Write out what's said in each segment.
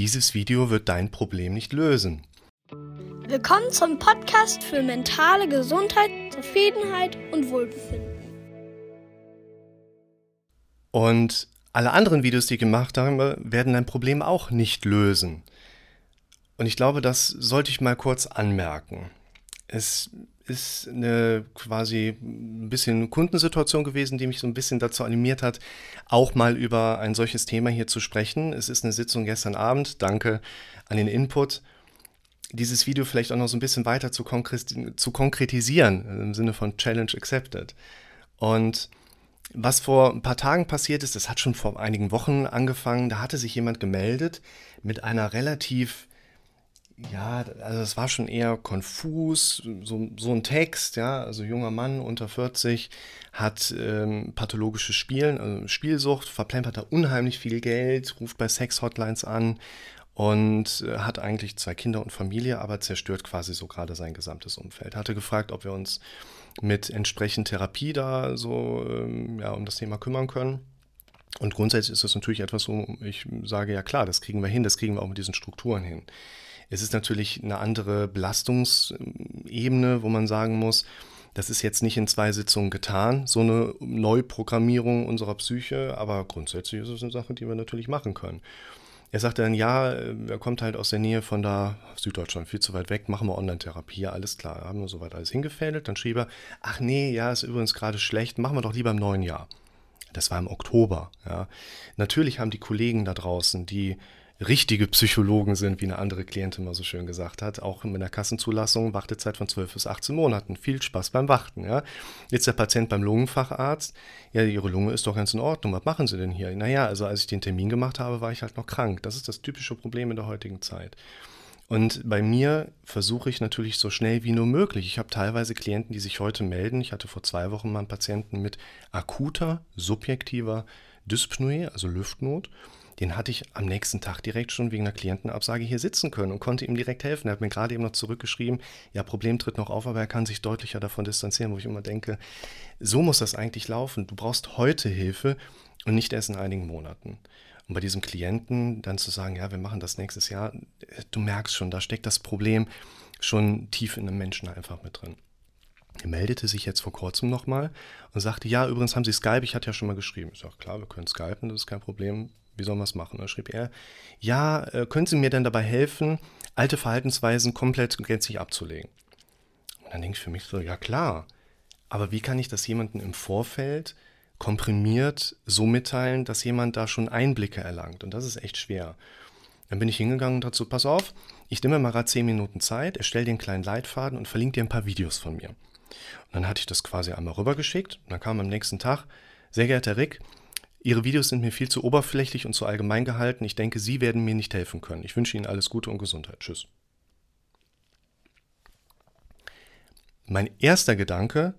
Dieses Video wird dein Problem nicht lösen. Willkommen zum Podcast für mentale Gesundheit, Zufriedenheit und Wohlbefinden. Und alle anderen Videos, die ich gemacht habe, werden dein Problem auch nicht lösen. Und ich glaube, das sollte ich mal kurz anmerken. Es ist eine quasi ein bisschen Kundensituation gewesen, die mich so ein bisschen dazu animiert hat, auch mal über ein solches Thema hier zu sprechen. Es ist eine Sitzung gestern Abend. Danke an den Input. Dieses Video vielleicht auch noch so ein bisschen weiter zu, zu konkretisieren, im Sinne von Challenge Accepted. Und was vor ein paar Tagen passiert ist, das hat schon vor einigen Wochen angefangen, da hatte sich jemand gemeldet mit einer relativ ja, also es war schon eher konfus, so, so ein Text, ja, also junger Mann unter 40 hat ähm, pathologisches Spielen, also Spielsucht, verplempert da unheimlich viel Geld, ruft bei Sex-Hotlines an und äh, hat eigentlich zwei Kinder und Familie, aber zerstört quasi so gerade sein gesamtes Umfeld. Hatte gefragt, ob wir uns mit entsprechend Therapie da so ähm, ja, um das Thema kümmern können. Und grundsätzlich ist das natürlich etwas, wo ich sage, ja klar, das kriegen wir hin, das kriegen wir auch mit diesen Strukturen hin. Es ist natürlich eine andere Belastungsebene, wo man sagen muss, das ist jetzt nicht in zwei Sitzungen getan, so eine Neuprogrammierung unserer Psyche, aber grundsätzlich ist es eine Sache, die wir natürlich machen können. Er sagte dann, ja, er kommt halt aus der Nähe von da Süddeutschland, viel zu weit weg, machen wir Online-Therapie, alles klar, haben wir soweit alles hingefädelt. Dann schrieb er, ach nee, ja, ist übrigens gerade schlecht, machen wir doch lieber im neuen Jahr. Das war im Oktober. Ja. Natürlich haben die Kollegen da draußen, die richtige Psychologen sind, wie eine andere Klientin mal so schön gesagt hat, auch mit einer Kassenzulassung, Wartezeit von 12 bis 18 Monaten. Viel Spaß beim Warten. Ja. Jetzt der Patient beim Lungenfacharzt, ja, Ihre Lunge ist doch ganz in Ordnung, was machen Sie denn hier? Naja, also als ich den Termin gemacht habe, war ich halt noch krank. Das ist das typische Problem in der heutigen Zeit. Und bei mir versuche ich natürlich so schnell wie nur möglich. Ich habe teilweise Klienten, die sich heute melden. Ich hatte vor zwei Wochen mal einen Patienten mit akuter, subjektiver Dyspnoe, also Lüftnot den hatte ich am nächsten Tag direkt schon wegen einer Klientenabsage hier sitzen können und konnte ihm direkt helfen. Er hat mir gerade eben noch zurückgeschrieben, ja, Problem tritt noch auf, aber er kann sich deutlicher davon distanzieren, wo ich immer denke, so muss das eigentlich laufen. Du brauchst heute Hilfe und nicht erst in einigen Monaten. Und bei diesem Klienten dann zu sagen, ja, wir machen das nächstes Jahr, du merkst schon, da steckt das Problem schon tief in einem Menschen einfach mit drin. Er meldete sich jetzt vor kurzem nochmal und sagte, ja, übrigens haben Sie Skype, ich hatte ja schon mal geschrieben. Ich sage, klar, wir können Skypen, das ist kein Problem wie sollen wir es machen? Da schrieb er, ja, äh, können Sie mir denn dabei helfen, alte Verhaltensweisen komplett gänzlich abzulegen? Und dann denke ich für mich so, ja klar, aber wie kann ich das jemandem im Vorfeld komprimiert so mitteilen, dass jemand da schon Einblicke erlangt? Und das ist echt schwer. Dann bin ich hingegangen und dazu, pass auf, ich nehme mal gerade 10 Minuten Zeit, erstelle dir einen kleinen Leitfaden und verlinke dir ein paar Videos von mir. Und dann hatte ich das quasi einmal rübergeschickt und dann kam am nächsten Tag, sehr geehrter Rick, Ihre Videos sind mir viel zu oberflächlich und zu allgemein gehalten. Ich denke, Sie werden mir nicht helfen können. Ich wünsche Ihnen alles Gute und Gesundheit. Tschüss. Mein erster Gedanke,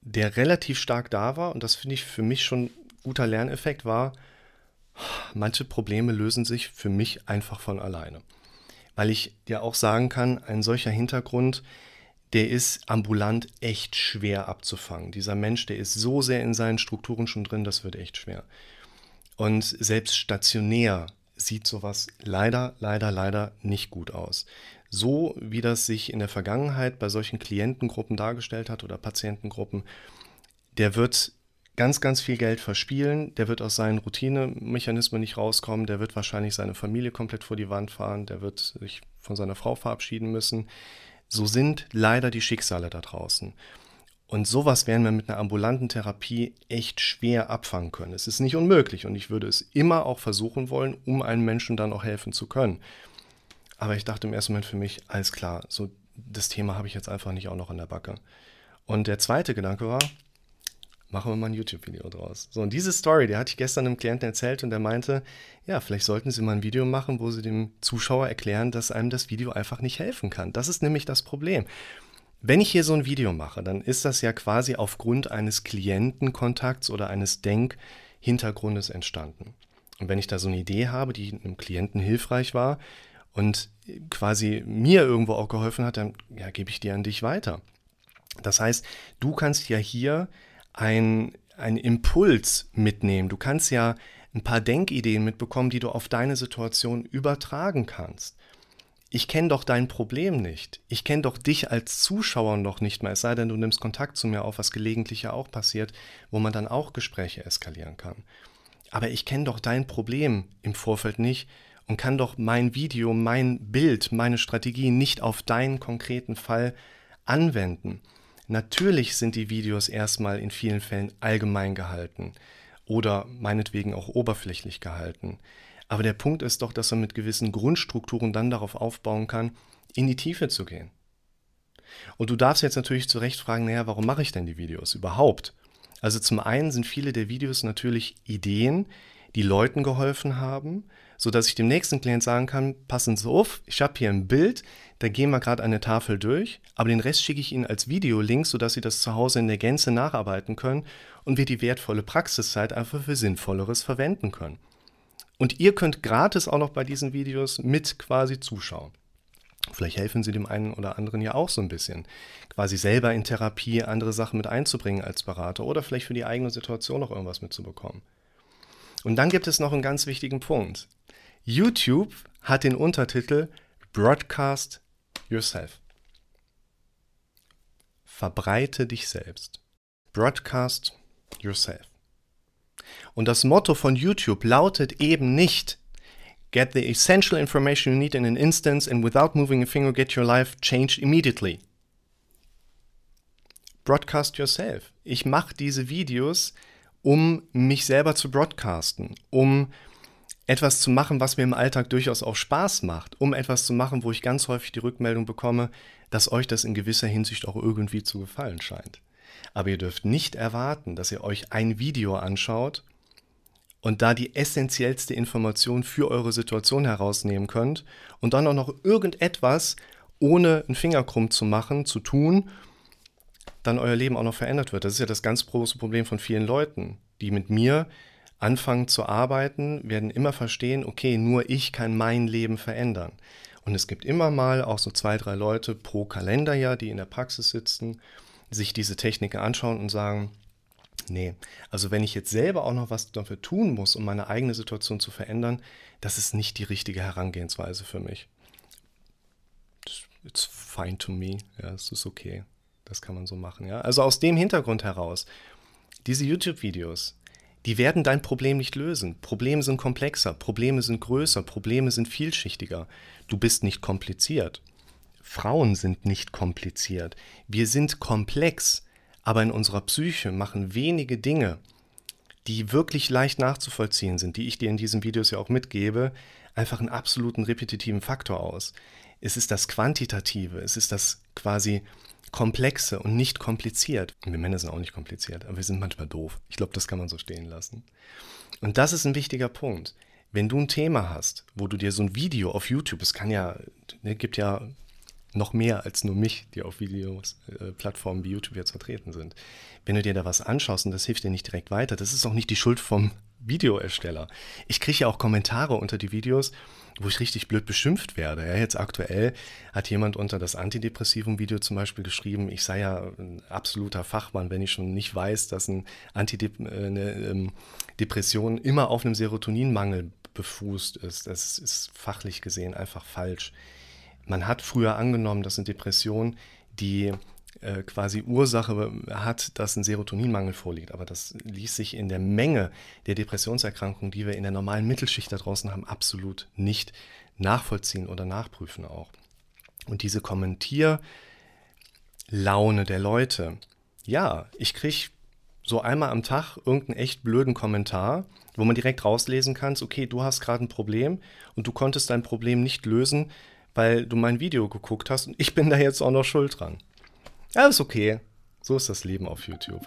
der relativ stark da war, und das finde ich für mich schon guter Lerneffekt, war, manche Probleme lösen sich für mich einfach von alleine. Weil ich dir auch sagen kann, ein solcher Hintergrund der ist ambulant echt schwer abzufangen. Dieser Mensch, der ist so sehr in seinen Strukturen schon drin, das wird echt schwer. Und selbst stationär sieht sowas leider, leider, leider nicht gut aus. So wie das sich in der Vergangenheit bei solchen Klientengruppen dargestellt hat oder Patientengruppen, der wird ganz, ganz viel Geld verspielen, der wird aus seinen Routinemechanismen nicht rauskommen, der wird wahrscheinlich seine Familie komplett vor die Wand fahren, der wird sich von seiner Frau verabschieden müssen so sind leider die Schicksale da draußen. Und sowas werden wir mit einer ambulanten Therapie echt schwer abfangen können. Es ist nicht unmöglich und ich würde es immer auch versuchen wollen, um einem Menschen dann auch helfen zu können. Aber ich dachte im ersten Moment für mich, alles klar, so das Thema habe ich jetzt einfach nicht auch noch in der Backe. Und der zweite Gedanke war, machen wir mal ein YouTube-Video draus. So, und diese Story, die hatte ich gestern einem Klienten erzählt und der meinte, ja, vielleicht sollten Sie mal ein Video machen, wo Sie dem Zuschauer erklären, dass einem das Video einfach nicht helfen kann. Das ist nämlich das Problem. Wenn ich hier so ein Video mache, dann ist das ja quasi aufgrund eines Klientenkontakts oder eines Denkhintergrundes entstanden. Und wenn ich da so eine Idee habe, die einem Klienten hilfreich war und quasi mir irgendwo auch geholfen hat, dann ja, gebe ich die an dich weiter. Das heißt, du kannst ja hier ein, ein Impuls mitnehmen. Du kannst ja ein paar Denkideen mitbekommen, die du auf deine Situation übertragen kannst. Ich kenne doch dein Problem nicht. Ich kenne doch dich als Zuschauer noch nicht mal, es sei denn, du nimmst Kontakt zu mir auf, was gelegentlich ja auch passiert, wo man dann auch Gespräche eskalieren kann. Aber ich kenne doch dein Problem im Vorfeld nicht und kann doch mein Video, mein Bild, meine Strategie nicht auf deinen konkreten Fall anwenden. Natürlich sind die Videos erstmal in vielen Fällen allgemein gehalten oder meinetwegen auch oberflächlich gehalten. Aber der Punkt ist doch, dass man mit gewissen Grundstrukturen dann darauf aufbauen kann, in die Tiefe zu gehen. Und du darfst jetzt natürlich zu Recht fragen, naja, warum mache ich denn die Videos überhaupt? Also zum einen sind viele der Videos natürlich Ideen, die Leuten geholfen haben, sodass ich dem nächsten Klient sagen kann, passen Sie auf, ich habe hier ein Bild, da gehen wir gerade eine Tafel durch, aber den Rest schicke ich Ihnen als Videolink, sodass Sie das zu Hause in der Gänze nacharbeiten können und wir die wertvolle Praxiszeit einfach für Sinnvolleres verwenden können. Und ihr könnt gratis auch noch bei diesen Videos mit quasi zuschauen. Vielleicht helfen sie dem einen oder anderen ja auch so ein bisschen, quasi selber in Therapie andere Sachen mit einzubringen als Berater oder vielleicht für die eigene Situation noch irgendwas mitzubekommen. Und dann gibt es noch einen ganz wichtigen Punkt. YouTube hat den Untertitel Broadcast Yourself. Verbreite dich selbst. Broadcast Yourself. Und das Motto von YouTube lautet eben nicht Get the essential information you need in an instance and without moving a finger get your life changed immediately. Broadcast yourself. Ich mache diese Videos, um mich selber zu broadcasten, um etwas zu machen, was mir im Alltag durchaus auch Spaß macht, um etwas zu machen, wo ich ganz häufig die Rückmeldung bekomme, dass euch das in gewisser Hinsicht auch irgendwie zu gefallen scheint. Aber ihr dürft nicht erwarten, dass ihr euch ein Video anschaut und da die essentiellste Information für eure Situation herausnehmen könnt und dann auch noch irgendetwas ohne einen Finger krumm zu machen, zu tun, dann euer Leben auch noch verändert wird. Das ist ja das ganz große Problem von vielen Leuten, die mit mir anfangen zu arbeiten, werden immer verstehen, okay, nur ich kann mein Leben verändern. Und es gibt immer mal auch so zwei, drei Leute pro Kalenderjahr, die in der Praxis sitzen, sich diese Techniken anschauen und sagen, Nee, also wenn ich jetzt selber auch noch was dafür tun muss, um meine eigene Situation zu verändern, das ist nicht die richtige Herangehensweise für mich. It's fine to me. Ja, es ist okay. Das kann man so machen. Ja, also aus dem Hintergrund heraus, diese YouTube-Videos, die werden dein Problem nicht lösen. Probleme sind komplexer, Probleme sind größer, Probleme sind vielschichtiger. Du bist nicht kompliziert. Frauen sind nicht kompliziert. Wir sind komplex. Aber in unserer Psyche machen wenige Dinge, die wirklich leicht nachzuvollziehen sind, die ich dir in diesen Videos ja auch mitgebe, einfach einen absoluten repetitiven Faktor aus. Es ist das Quantitative, es ist das quasi Komplexe und nicht kompliziert. Wir Männer sind auch nicht kompliziert, aber wir sind manchmal doof. Ich glaube, das kann man so stehen lassen. Und das ist ein wichtiger Punkt. Wenn du ein Thema hast, wo du dir so ein Video auf YouTube, es kann ja, ne, gibt ja noch mehr als nur mich, die auf Videos, äh, wie YouTube jetzt vertreten sind. Wenn du dir da was anschaust und das hilft dir nicht direkt weiter, das ist auch nicht die Schuld vom Videoersteller. Ich kriege ja auch Kommentare unter die Videos, wo ich richtig blöd beschimpft werde. Ja, jetzt aktuell hat jemand unter das Antidepressivum-Video zum Beispiel geschrieben, ich sei ja ein absoluter Fachmann, wenn ich schon nicht weiß, dass ein Antidep äh, eine ähm, Depression immer auf einem Serotoninmangel befußt ist. Das ist fachlich gesehen einfach falsch. Man hat früher angenommen, dass eine Depression die äh, quasi Ursache hat, dass ein Serotoninmangel vorliegt. Aber das ließ sich in der Menge der Depressionserkrankungen, die wir in der normalen Mittelschicht da draußen haben, absolut nicht nachvollziehen oder nachprüfen auch. Und diese Kommentierlaune der Leute, ja, ich kriege so einmal am Tag irgendeinen echt blöden Kommentar, wo man direkt rauslesen kann, okay, du hast gerade ein Problem und du konntest dein Problem nicht lösen, weil du mein Video geguckt hast und ich bin da jetzt auch noch schuld dran. Ja, ist okay. So ist das Leben auf YouTube.